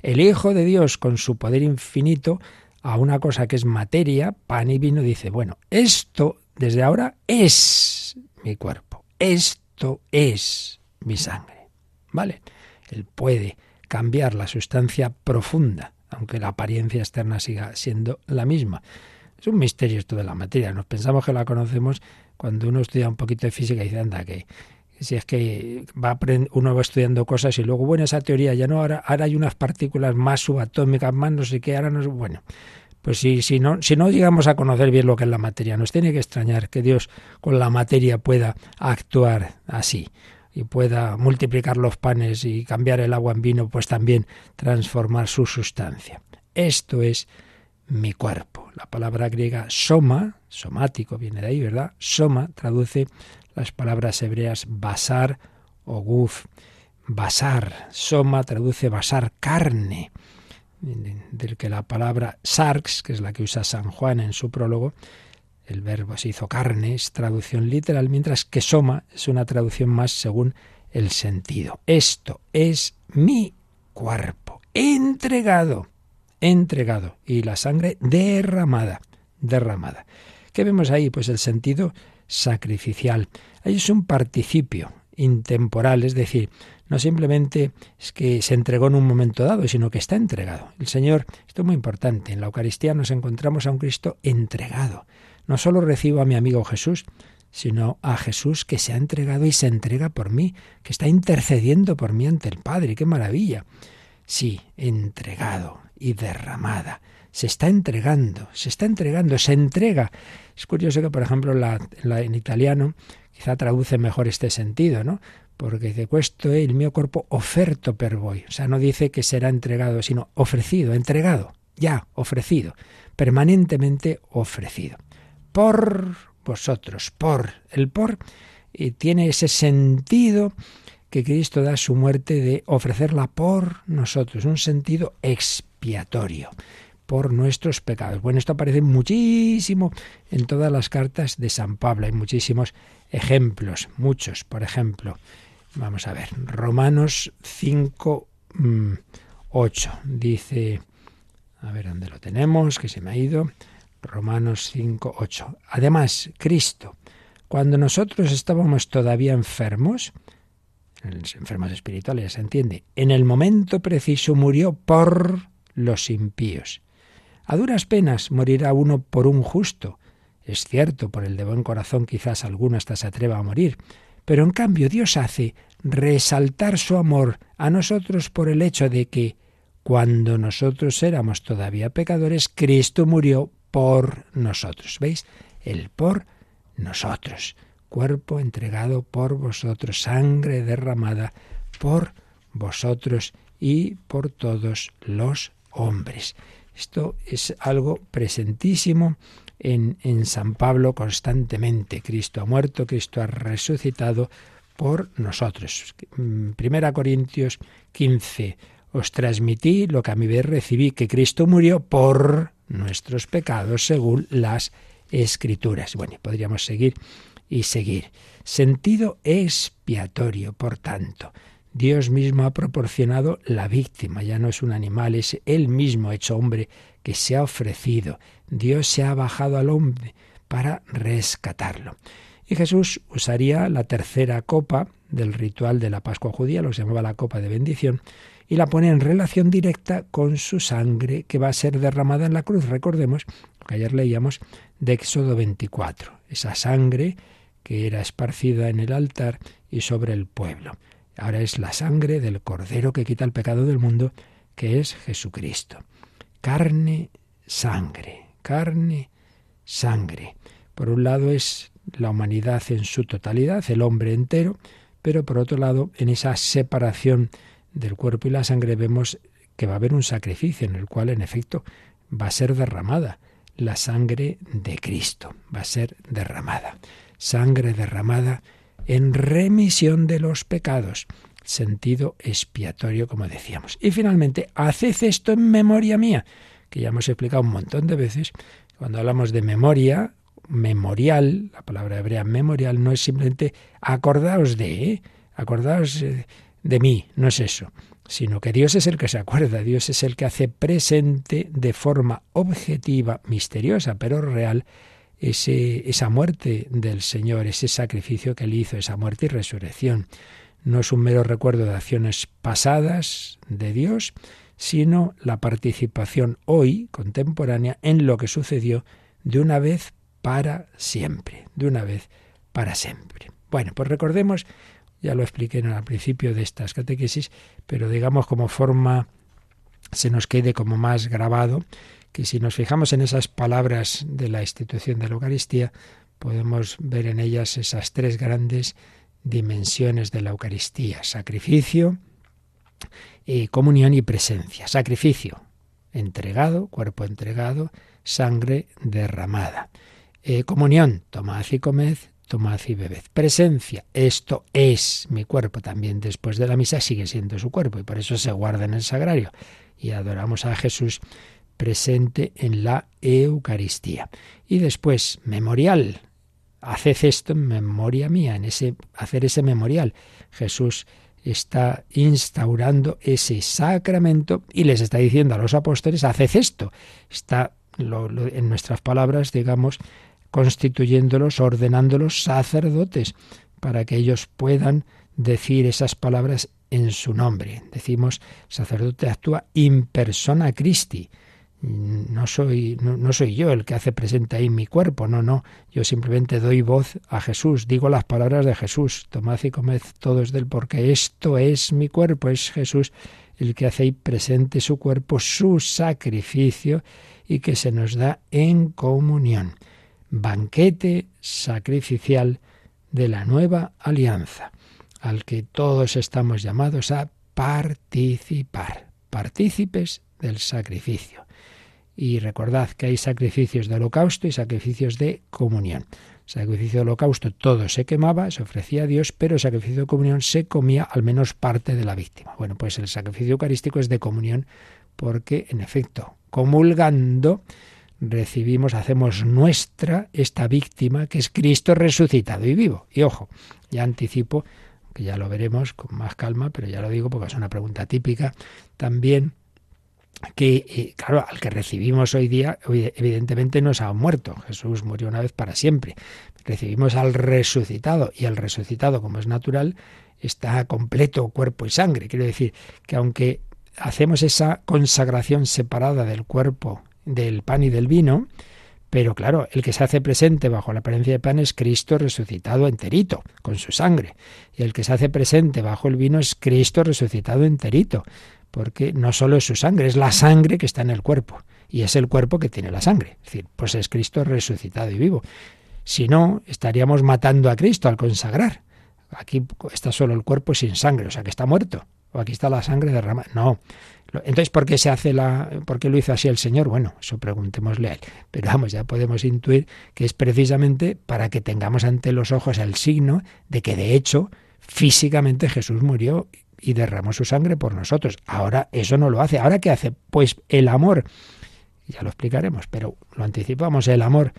el Hijo de Dios con su poder infinito a una cosa que es materia, pan y vino, dice, bueno, esto desde ahora es mi cuerpo, esto es mi sangre. ¿Vale? Él puede cambiar la sustancia profunda, aunque la apariencia externa siga siendo la misma. Es un misterio esto de la materia. Nos pensamos que la conocemos cuando uno estudia un poquito de física y dice, anda, que si es que va uno va estudiando cosas y luego, bueno, esa teoría ya no, ahora, ahora hay unas partículas más subatómicas, más no sé qué, ahora no bueno. Pues si, si, no, si no llegamos a conocer bien lo que es la materia, nos tiene que extrañar que Dios con la materia pueda actuar así y pueda multiplicar los panes y cambiar el agua en vino, pues también transformar su sustancia. Esto es mi cuerpo. La palabra griega soma, somático viene de ahí, ¿verdad? Soma traduce las palabras hebreas basar o guf. Basar, soma traduce basar carne, del que la palabra sarx, que es la que usa San Juan en su prólogo, el verbo se hizo carne, es traducción literal, mientras que soma es una traducción más según el sentido. Esto es mi cuerpo, entregado entregado y la sangre derramada, derramada. ¿Qué vemos ahí? Pues el sentido sacrificial. Ahí es un participio intemporal, es decir, no simplemente es que se entregó en un momento dado, sino que está entregado. El Señor, esto es muy importante, en la Eucaristía nos encontramos a un Cristo entregado. No solo recibo a mi amigo Jesús, sino a Jesús que se ha entregado y se entrega por mí, que está intercediendo por mí ante el Padre. ¡Qué maravilla! Sí, entregado, y derramada. Se está entregando, se está entregando, se entrega. Es curioso que, por ejemplo, la, en italiano quizá traduce mejor este sentido, ¿no? Porque dice, questo el mio cuerpo oferto per voi. O sea, no dice que será entregado, sino ofrecido, entregado, ya, ofrecido, permanentemente ofrecido. Por vosotros, por. El por y tiene ese sentido que Cristo da su muerte de ofrecerla por nosotros, un sentido expiatorio por nuestros pecados. Bueno, esto aparece muchísimo en todas las cartas de San Pablo. Hay muchísimos ejemplos, muchos. Por ejemplo, vamos a ver, Romanos 5, 8. Mm, dice, a ver dónde lo tenemos, que se me ha ido. Romanos 5, 8. Además, Cristo, cuando nosotros estábamos todavía enfermos, enfermos espirituales, se entiende, en el momento preciso murió por los impíos. A duras penas morirá uno por un justo. Es cierto, por el de buen corazón quizás alguno hasta se atreva a morir, pero en cambio Dios hace resaltar su amor a nosotros por el hecho de que, cuando nosotros éramos todavía pecadores, Cristo murió por nosotros. ¿Veis? El por nosotros cuerpo entregado por vosotros, sangre derramada por vosotros y por todos los hombres. Esto es algo presentísimo en, en, San Pablo constantemente. Cristo ha muerto, Cristo ha resucitado por nosotros. Primera Corintios 15. Os transmití lo que a mi vez recibí, que Cristo murió por nuestros pecados según las Escrituras. Bueno, podríamos seguir y seguir. Sentido expiatorio, por tanto. Dios mismo ha proporcionado la víctima, ya no es un animal, es Él mismo hecho hombre que se ha ofrecido. Dios se ha bajado al hombre para rescatarlo. Y Jesús usaría la tercera copa del ritual de la Pascua judía, lo que se llamaba la copa de bendición, y la pone en relación directa con su sangre que va a ser derramada en la cruz. Recordemos lo que ayer leíamos de Éxodo 24, esa sangre que era esparcida en el altar y sobre el pueblo. Ahora es la sangre del Cordero que quita el pecado del mundo, que es Jesucristo. Carne, sangre, carne, sangre. Por un lado es la humanidad en su totalidad, el hombre entero, pero por otro lado, en esa separación del cuerpo y la sangre vemos que va a haber un sacrificio en el cual, en efecto, va a ser derramada la sangre de Cristo, va a ser derramada. Sangre derramada en remisión de los pecados, sentido expiatorio, como decíamos. Y finalmente, haced esto en memoria mía, que ya hemos explicado un montón de veces. Cuando hablamos de memoria, memorial, la palabra hebrea memorial, no es simplemente acordaos de, ¿eh? acordaos eh, de mí, no es eso, sino que Dios es el que se acuerda, Dios es el que hace presente de forma objetiva, misteriosa, pero real, ese, esa muerte del Señor, ese sacrificio que él hizo, esa muerte y resurrección. No es un mero recuerdo de acciones pasadas de Dios, sino la participación hoy, contemporánea, en lo que sucedió de una vez para siempre, de una vez para siempre. Bueno, pues recordemos, ya lo expliqué el principio de estas catequesis, pero digamos como forma se nos quede como más grabado, que si nos fijamos en esas palabras de la institución de la Eucaristía, podemos ver en ellas esas tres grandes dimensiones de la Eucaristía, sacrificio, eh, comunión y presencia. Sacrificio, entregado, cuerpo entregado, sangre derramada. Eh, comunión, tomad y comed, tomad y bebed. Presencia, esto es mi cuerpo. También después de la misa sigue siendo su cuerpo y por eso se guarda en el sagrario. Y adoramos a Jesús presente en la Eucaristía. Y después, memorial. Haced esto en memoria mía, en ese hacer ese memorial. Jesús está instaurando ese sacramento y les está diciendo a los apóstoles, haced esto. Está en nuestras palabras, digamos, constituyéndolos, ordenándolos sacerdotes, para que ellos puedan decir esas palabras en su nombre. Decimos, sacerdote actúa in persona Christi. No soy, no, soy yo el que hace presente ahí mi cuerpo, no, no. Yo simplemente doy voz a Jesús, digo las palabras de Jesús. Tomad y comed todos del porque esto es mi cuerpo, es Jesús el que hace ahí presente su cuerpo, su sacrificio y que se nos da en comunión banquete sacrificial de la nueva alianza, al que todos estamos llamados a participar, partícipes del sacrificio. Y recordad que hay sacrificios de holocausto y sacrificios de comunión. Sacrificio de holocausto todo se quemaba, se ofrecía a Dios, pero el sacrificio de comunión se comía al menos parte de la víctima. Bueno, pues el sacrificio eucarístico es de comunión porque, en efecto, comulgando, recibimos, hacemos nuestra esta víctima que es Cristo resucitado y vivo. Y ojo, ya anticipo, que ya lo veremos con más calma, pero ya lo digo porque es una pregunta típica, también que, eh, claro, al que recibimos hoy día, evidentemente no se ha muerto. Jesús murió una vez para siempre. Recibimos al resucitado y el resucitado, como es natural, está completo cuerpo y sangre. Quiero decir que aunque hacemos esa consagración separada del cuerpo del pan y del vino, pero claro, el que se hace presente bajo la apariencia de pan es Cristo resucitado enterito, con su sangre. Y el que se hace presente bajo el vino es Cristo resucitado enterito, porque no solo es su sangre, es la sangre que está en el cuerpo. Y es el cuerpo que tiene la sangre. Es decir, pues es Cristo resucitado y vivo. Si no, estaríamos matando a Cristo al consagrar. Aquí está solo el cuerpo sin sangre, o sea que está muerto. O aquí está la sangre derramada. No, entonces, ¿por qué se hace la, por qué lo hizo así el Señor? Bueno, eso preguntémosle a él. Pero vamos, ya podemos intuir que es precisamente para que tengamos ante los ojos el signo de que de hecho físicamente Jesús murió y derramó su sangre por nosotros. Ahora eso no lo hace. ¿Ahora qué hace? Pues el amor. Ya lo explicaremos, pero lo anticipamos, el amor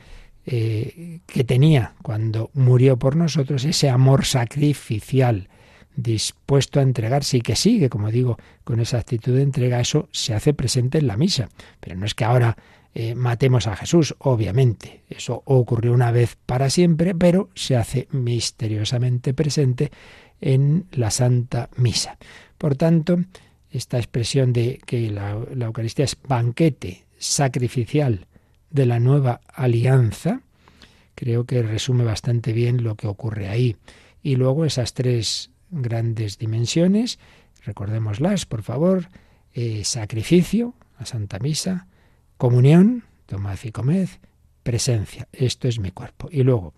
eh, que tenía cuando murió por nosotros, ese amor sacrificial dispuesto a entregarse y que sigue, como digo, con esa actitud de entrega, eso se hace presente en la misa. Pero no es que ahora eh, matemos a Jesús, obviamente. Eso ocurrió una vez para siempre, pero se hace misteriosamente presente en la Santa Misa. Por tanto, esta expresión de que la, Eucaristía es banquete sacrificial de la nueva alianza, creo que resume bastante bien lo que ocurre ahí. Y luego esas tres grandes dimensiones, recordémoslas, por favor, eh, sacrificio, la Santa Misa, comunión, tomad y comed, presencia, esto es mi cuerpo. Y luego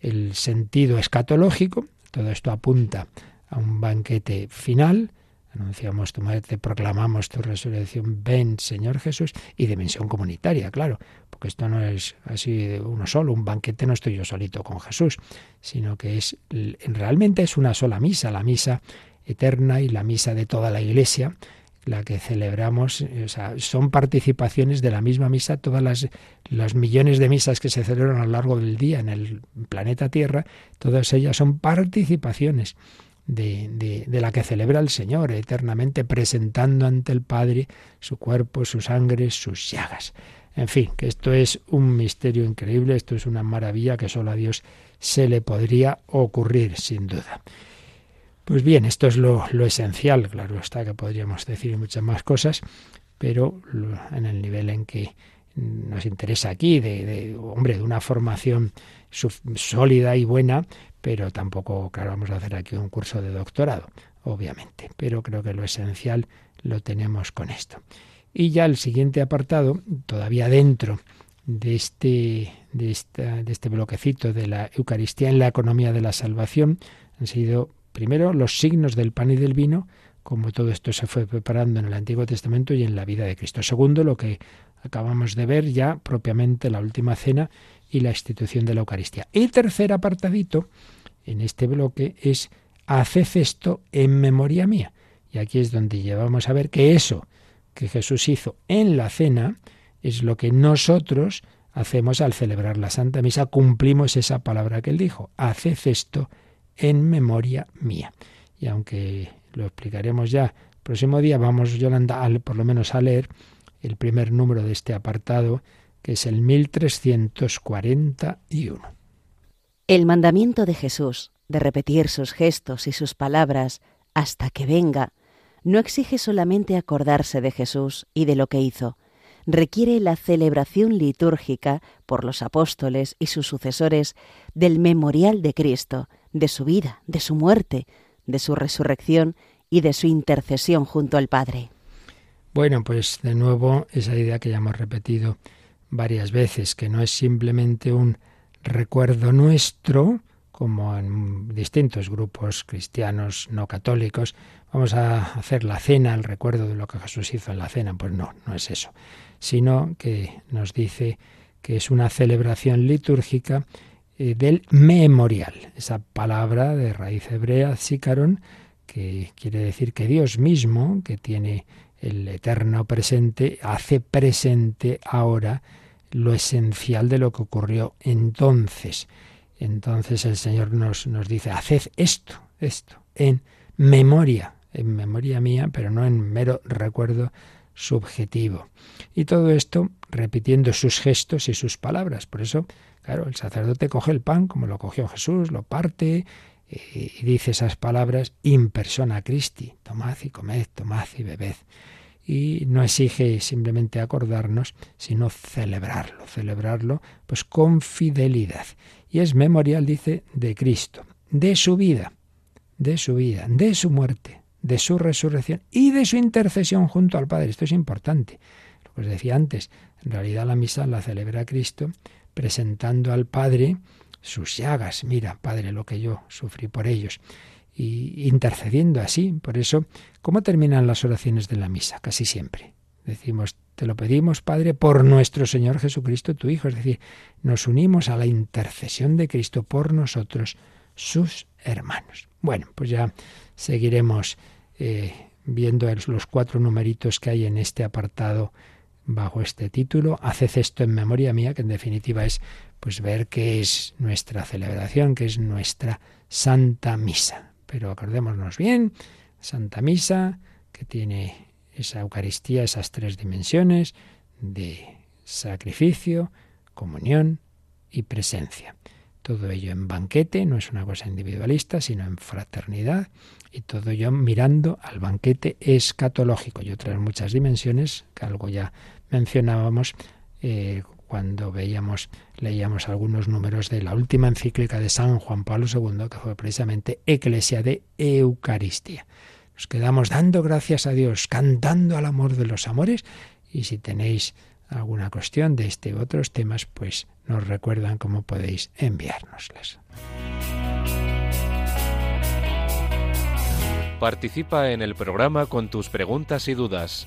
el sentido escatológico, todo esto apunta a un banquete final, anunciamos tu muerte, proclamamos tu resurrección, ven Señor Jesús, y dimensión comunitaria, claro, porque esto no es así uno solo, un banquete no estoy yo solito con Jesús, sino que es realmente es una sola misa, la misa eterna y la misa de toda la iglesia, la que celebramos, o sea, son participaciones de la misma misa, todas las los millones de misas que se celebran a lo largo del día en el planeta Tierra, todas ellas son participaciones de, de, de, la que celebra el Señor eternamente, presentando ante el Padre su cuerpo, su sangre, sus llagas. En fin, que esto es un misterio increíble, esto es una maravilla que solo a Dios se le podría ocurrir, sin duda. Pues bien, esto es lo, esencial, claro está que podríamos decir muchas más cosas, pero en el nivel en que nos interesa aquí, de, hombre, de una formación sólida y buena, pero tampoco, claro, vamos a hacer aquí un curso de doctorado, obviamente, pero creo que lo esencial lo tenemos con esto. Y ya el siguiente apartado, todavía dentro de este, de, esta, de este bloquecito de la Eucaristía en la economía de la salvación, han sido Primero, los signos del pan y del vino, como todo esto se fue preparando en el Antiguo Testamento y en la vida de Cristo. Segundo, lo que acabamos de ver ya propiamente la última cena y la institución de la Eucaristía. Y tercer apartadito en este bloque es haced esto en memoria mía. Y aquí es donde llevamos a ver que eso que Jesús hizo en la cena es lo que nosotros hacemos al celebrar la Santa Misa, cumplimos esa palabra que él dijo, haced esto en memoria mía. Y aunque lo explicaremos ya el próximo día, vamos, Yolanda, por lo menos a leer el primer número de este apartado, que es el 1341. El mandamiento de Jesús de repetir sus gestos y sus palabras hasta que venga no exige solamente acordarse de Jesús y de lo que hizo, requiere la celebración litúrgica por los apóstoles y sus sucesores del memorial de Cristo, de su vida, de su muerte, de su resurrección y de su intercesión junto al Padre. Bueno, pues de nuevo esa idea que ya hemos repetido varias veces, que no es simplemente un recuerdo nuestro, como en distintos grupos cristianos no católicos, vamos a hacer la cena, el recuerdo de lo que Jesús hizo en la cena. Pues no, no es eso, sino que nos dice que es una celebración litúrgica eh, del memorial, esa palabra de raíz hebrea, sícaron, que quiere decir que Dios mismo, que tiene el eterno presente, hace presente ahora lo esencial de lo que ocurrió entonces. Entonces el Señor nos, nos dice, haced esto, esto, en memoria, en memoria mía, pero no en mero recuerdo subjetivo. Y todo esto repitiendo sus gestos y sus palabras. Por eso Claro, el sacerdote coge el pan como lo cogió Jesús, lo parte eh, y dice esas palabras in persona Christi, tomad y comed, tomad y bebed. Y no exige simplemente acordarnos, sino celebrarlo, celebrarlo pues con fidelidad. Y es memorial, dice, de Cristo, de su vida, de su vida, de su muerte, de su resurrección y de su intercesión junto al Padre. Esto es importante. Lo que os decía antes, en realidad la misa la celebra Cristo presentando al Padre sus llagas. Mira, Padre, lo que yo sufrí por ellos. Y intercediendo así. Por eso, ¿cómo terminan las oraciones de la misa? Casi siempre. Decimos, te lo pedimos, Padre, por nuestro Señor Jesucristo, tu Hijo. Es decir, nos unimos a la intercesión de Cristo por nosotros, sus hermanos. Bueno, pues ya seguiremos eh, viendo los cuatro numeritos que hay en este apartado bajo este título, Haced esto en memoria mía, que en definitiva es pues ver qué es nuestra celebración, qué es nuestra Santa Misa. Pero acordémonos bien, Santa Misa, que tiene esa Eucaristía, esas tres dimensiones de sacrificio, comunión y presencia. Todo ello en banquete, no es una cosa individualista, sino en fraternidad, y todo ello mirando al banquete escatológico y otras muchas dimensiones, que algo ya mencionábamos eh, cuando veíamos, leíamos algunos números de la última encíclica de San Juan Pablo II, que fue precisamente Eclesia de Eucaristía. Nos quedamos dando gracias a Dios, cantando al amor de los amores, y si tenéis alguna cuestión de este u otros temas, pues nos recuerdan cómo podéis enviárnoslas. Participa en el programa con tus preguntas y dudas.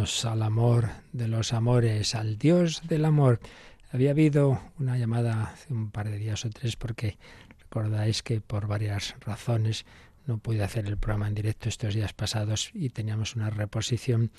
al amor de los amores, al Dios del amor. Había habido una llamada hace un par de días o tres porque recordáis que por varias razones no pude hacer el programa en directo estos días pasados y teníamos una reposición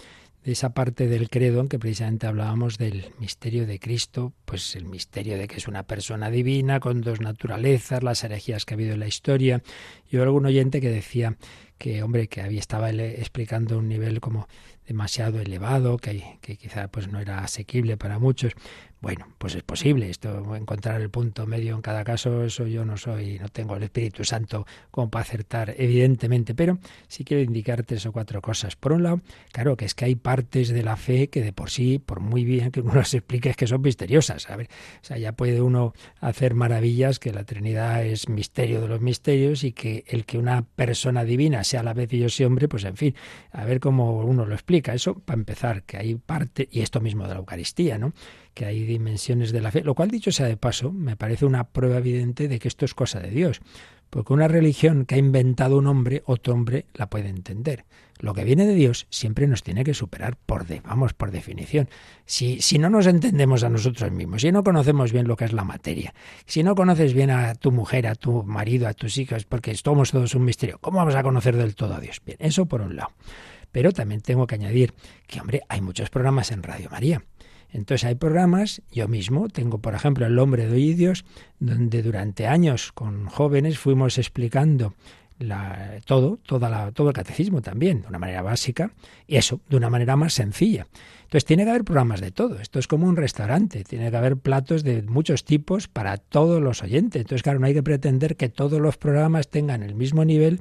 de esa parte del credo en que precisamente hablábamos del misterio de Cristo, pues el misterio de que es una persona divina con dos naturalezas, las herejías que ha habido en la historia. Y hubo algún oyente que decía que, hombre, que había estaba explicando un nivel como demasiado elevado, que, que quizá pues no era asequible para muchos. Bueno, pues es posible esto, encontrar el punto medio en cada caso, eso yo no soy, no tengo el Espíritu Santo como para acertar, evidentemente, pero sí quiero indicar tres o cuatro cosas. Por un lado, claro, que es que hay partes de la fe que de por sí, por muy bien que uno [LAUGHS] las explique, es que son misteriosas. A ver, o sea, ya puede uno hacer maravillas, que la Trinidad es misterio de los misterios y que el que una persona divina sea a la vez Dios y hombre, pues en fin, a ver cómo uno lo explica. Eso para empezar, que hay parte, y esto mismo de la Eucaristía, ¿no? Que hay dimensiones de la fe, lo cual dicho sea de paso, me parece una prueba evidente de que esto es cosa de Dios, Porque una religión que ha inventado un hombre, otro hombre la puede entender. Lo que viene de Dios siempre nos tiene que superar por de, vamos, por definición. Si, si no nos entendemos a nosotros mismos, si no conocemos bien lo que es la materia, si no conoces bien a tu mujer, a tu marido, a tus hijos, porque somos todos un misterio, ¿cómo vamos a conocer del todo a Dios? Bien, eso por un lado. Pero también tengo que añadir que, hombre, hay muchos programas en Radio María. Entonces hay programas, yo mismo tengo por ejemplo El hombre de hoy donde durante años con jóvenes fuimos explicando la, todo, toda la, todo el catecismo también, de una manera básica, y eso, de una manera más sencilla. Entonces tiene que haber programas de todo. Esto es como un restaurante, tiene que haber platos de muchos tipos para todos los oyentes. Entonces, claro, no hay que pretender que todos los programas tengan el mismo nivel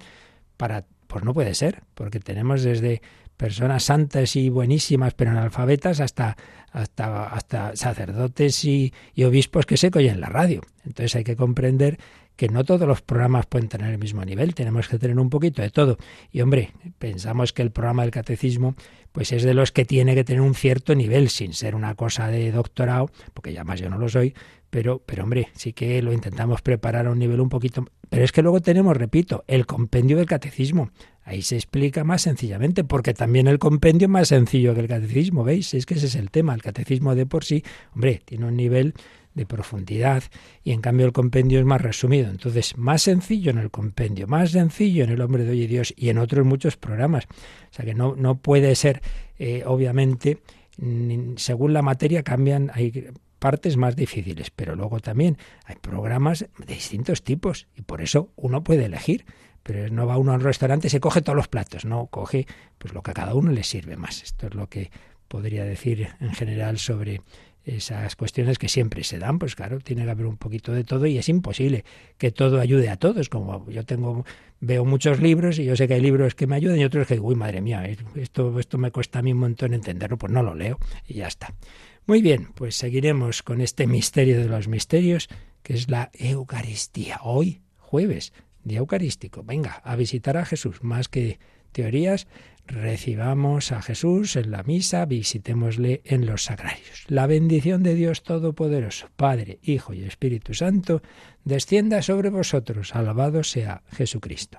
para pues no puede ser, porque tenemos desde personas santas y buenísimas pero analfabetas hasta hasta, hasta sacerdotes y, obispos que se oyen en la radio. Entonces hay que comprender que no todos los programas pueden tener el mismo nivel, tenemos que tener un poquito de todo. Y hombre, pensamos que el programa del catecismo pues es de los que tiene que tener un cierto nivel, sin ser una cosa de doctorado, porque ya más yo no lo soy, pero, pero hombre, sí que lo intentamos preparar a un nivel un poquito. Pero es que luego tenemos, repito, el compendio del catecismo. Ahí se explica más sencillamente, porque también el compendio es más sencillo que el catecismo, ¿veis? Es que ese es el tema. El catecismo de por sí, hombre, tiene un nivel de profundidad y en cambio el compendio es más resumido. Entonces, más sencillo en el compendio, más sencillo en el hombre de hoy y Dios y en otros muchos programas. O sea que no, no puede ser, eh, obviamente, según la materia cambian, hay partes más difíciles, pero luego también hay programas de distintos tipos y por eso uno puede elegir. Pero no va uno a un restaurante y se coge todos los platos, no, coge pues lo que a cada uno le sirve más. Esto es lo que podría decir en general sobre esas cuestiones que siempre se dan, pues claro, tiene que haber un poquito de todo y es imposible que todo ayude a todos. Como yo tengo, veo muchos libros y yo sé que hay libros que me ayudan y otros que, uy, madre mía, esto, esto me cuesta a mí un montón entenderlo, pues no lo leo y ya está. Muy bien, pues seguiremos con este misterio de los misterios, que es la Eucaristía. Hoy, jueves, día eucarístico. Venga, a visitar a Jesús, más que teorías, recibamos a Jesús en la misa, visitémosle en los sagrarios. La bendición de Dios Todopoderoso, Padre, Hijo y Espíritu Santo, descienda sobre vosotros. Alabado sea Jesucristo.